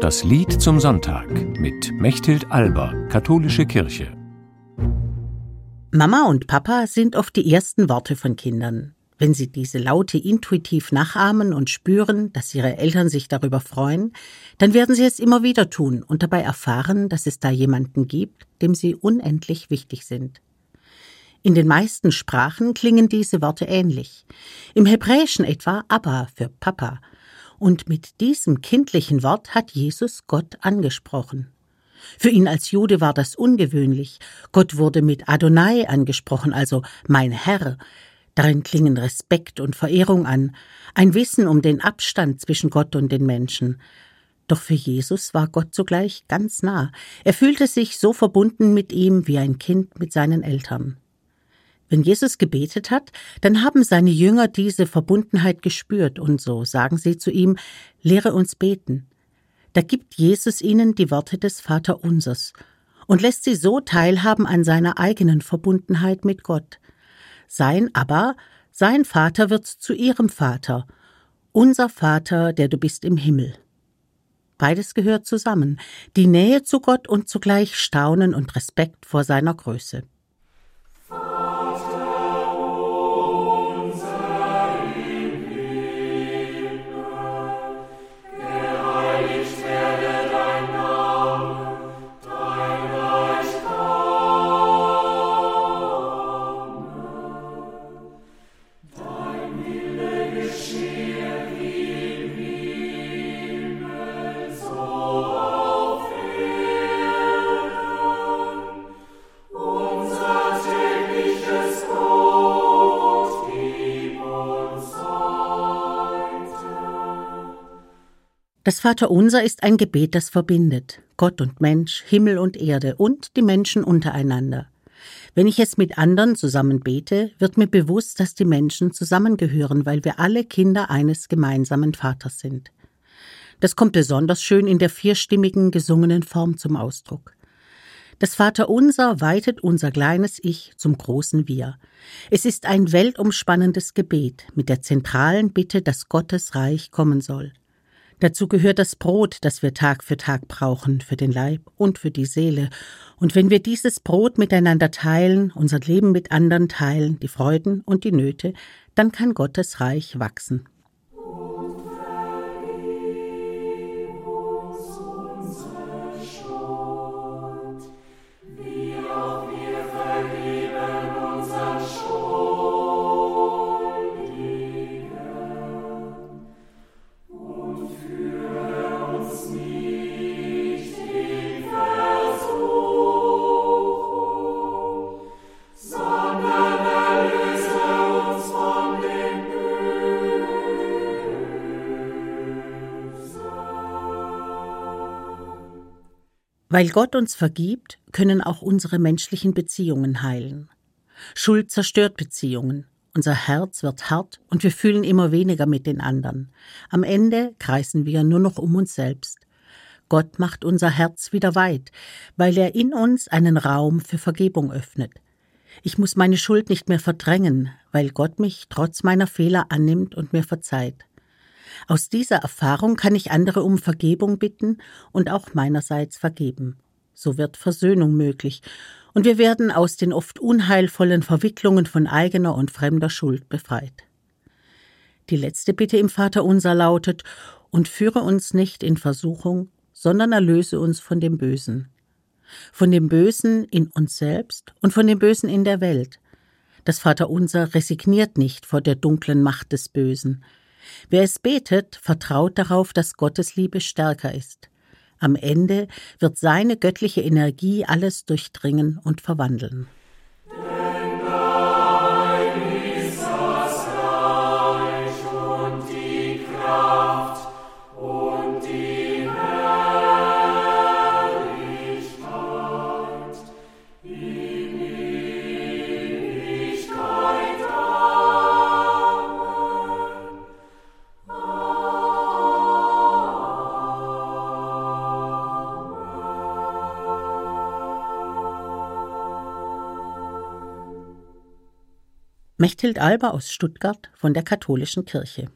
Das Lied zum Sonntag mit Mechthild Alber, Katholische Kirche. Mama und Papa sind oft die ersten Worte von Kindern. Wenn sie diese Laute intuitiv nachahmen und spüren, dass ihre Eltern sich darüber freuen, dann werden sie es immer wieder tun und dabei erfahren, dass es da jemanden gibt, dem sie unendlich wichtig sind. In den meisten Sprachen klingen diese Worte ähnlich. Im Hebräischen etwa Abba für Papa. Und mit diesem kindlichen Wort hat Jesus Gott angesprochen. Für ihn als Jude war das ungewöhnlich. Gott wurde mit Adonai angesprochen, also mein Herr. Darin klingen Respekt und Verehrung an, ein Wissen um den Abstand zwischen Gott und den Menschen. Doch für Jesus war Gott zugleich ganz nah. Er fühlte sich so verbunden mit ihm wie ein Kind mit seinen Eltern. Wenn Jesus gebetet hat, dann haben seine Jünger diese Verbundenheit gespürt und so sagen sie zu ihm, lehre uns beten. Da gibt Jesus ihnen die Worte des Vaterunsers und lässt sie so teilhaben an seiner eigenen Verbundenheit mit Gott. Sein aber, sein Vater wird zu ihrem Vater, unser Vater, der du bist im Himmel. Beides gehört zusammen, die Nähe zu Gott und zugleich Staunen und Respekt vor seiner Größe. Das Vaterunser ist ein Gebet, das verbindet Gott und Mensch, Himmel und Erde und die Menschen untereinander. Wenn ich es mit anderen zusammen bete, wird mir bewusst, dass die Menschen zusammengehören, weil wir alle Kinder eines gemeinsamen Vaters sind. Das kommt besonders schön in der vierstimmigen gesungenen Form zum Ausdruck. Das Vaterunser weitet unser kleines Ich zum großen Wir. Es ist ein weltumspannendes Gebet mit der zentralen Bitte, dass Gottes Reich kommen soll. Dazu gehört das Brot, das wir Tag für Tag brauchen, für den Leib und für die Seele. Und wenn wir dieses Brot miteinander teilen, unser Leben mit anderen teilen, die Freuden und die Nöte, dann kann Gottes Reich wachsen. Weil Gott uns vergibt, können auch unsere menschlichen Beziehungen heilen. Schuld zerstört Beziehungen. Unser Herz wird hart und wir fühlen immer weniger mit den anderen. Am Ende kreisen wir nur noch um uns selbst. Gott macht unser Herz wieder weit, weil er in uns einen Raum für Vergebung öffnet. Ich muss meine Schuld nicht mehr verdrängen, weil Gott mich trotz meiner Fehler annimmt und mir verzeiht. Aus dieser Erfahrung kann ich andere um Vergebung bitten und auch meinerseits vergeben. So wird Versöhnung möglich, und wir werden aus den oft unheilvollen Verwicklungen von eigener und fremder Schuld befreit. Die letzte Bitte im Vaterunser lautet, und führe uns nicht in Versuchung, sondern erlöse uns von dem Bösen. Von dem Bösen in uns selbst und von dem Bösen in der Welt. Das Vaterunser resigniert nicht vor der dunklen Macht des Bösen. Wer es betet, vertraut darauf, dass Gottes Liebe stärker ist. Am Ende wird seine göttliche Energie alles durchdringen und verwandeln. Mechthild Alber aus Stuttgart von der Katholischen Kirche.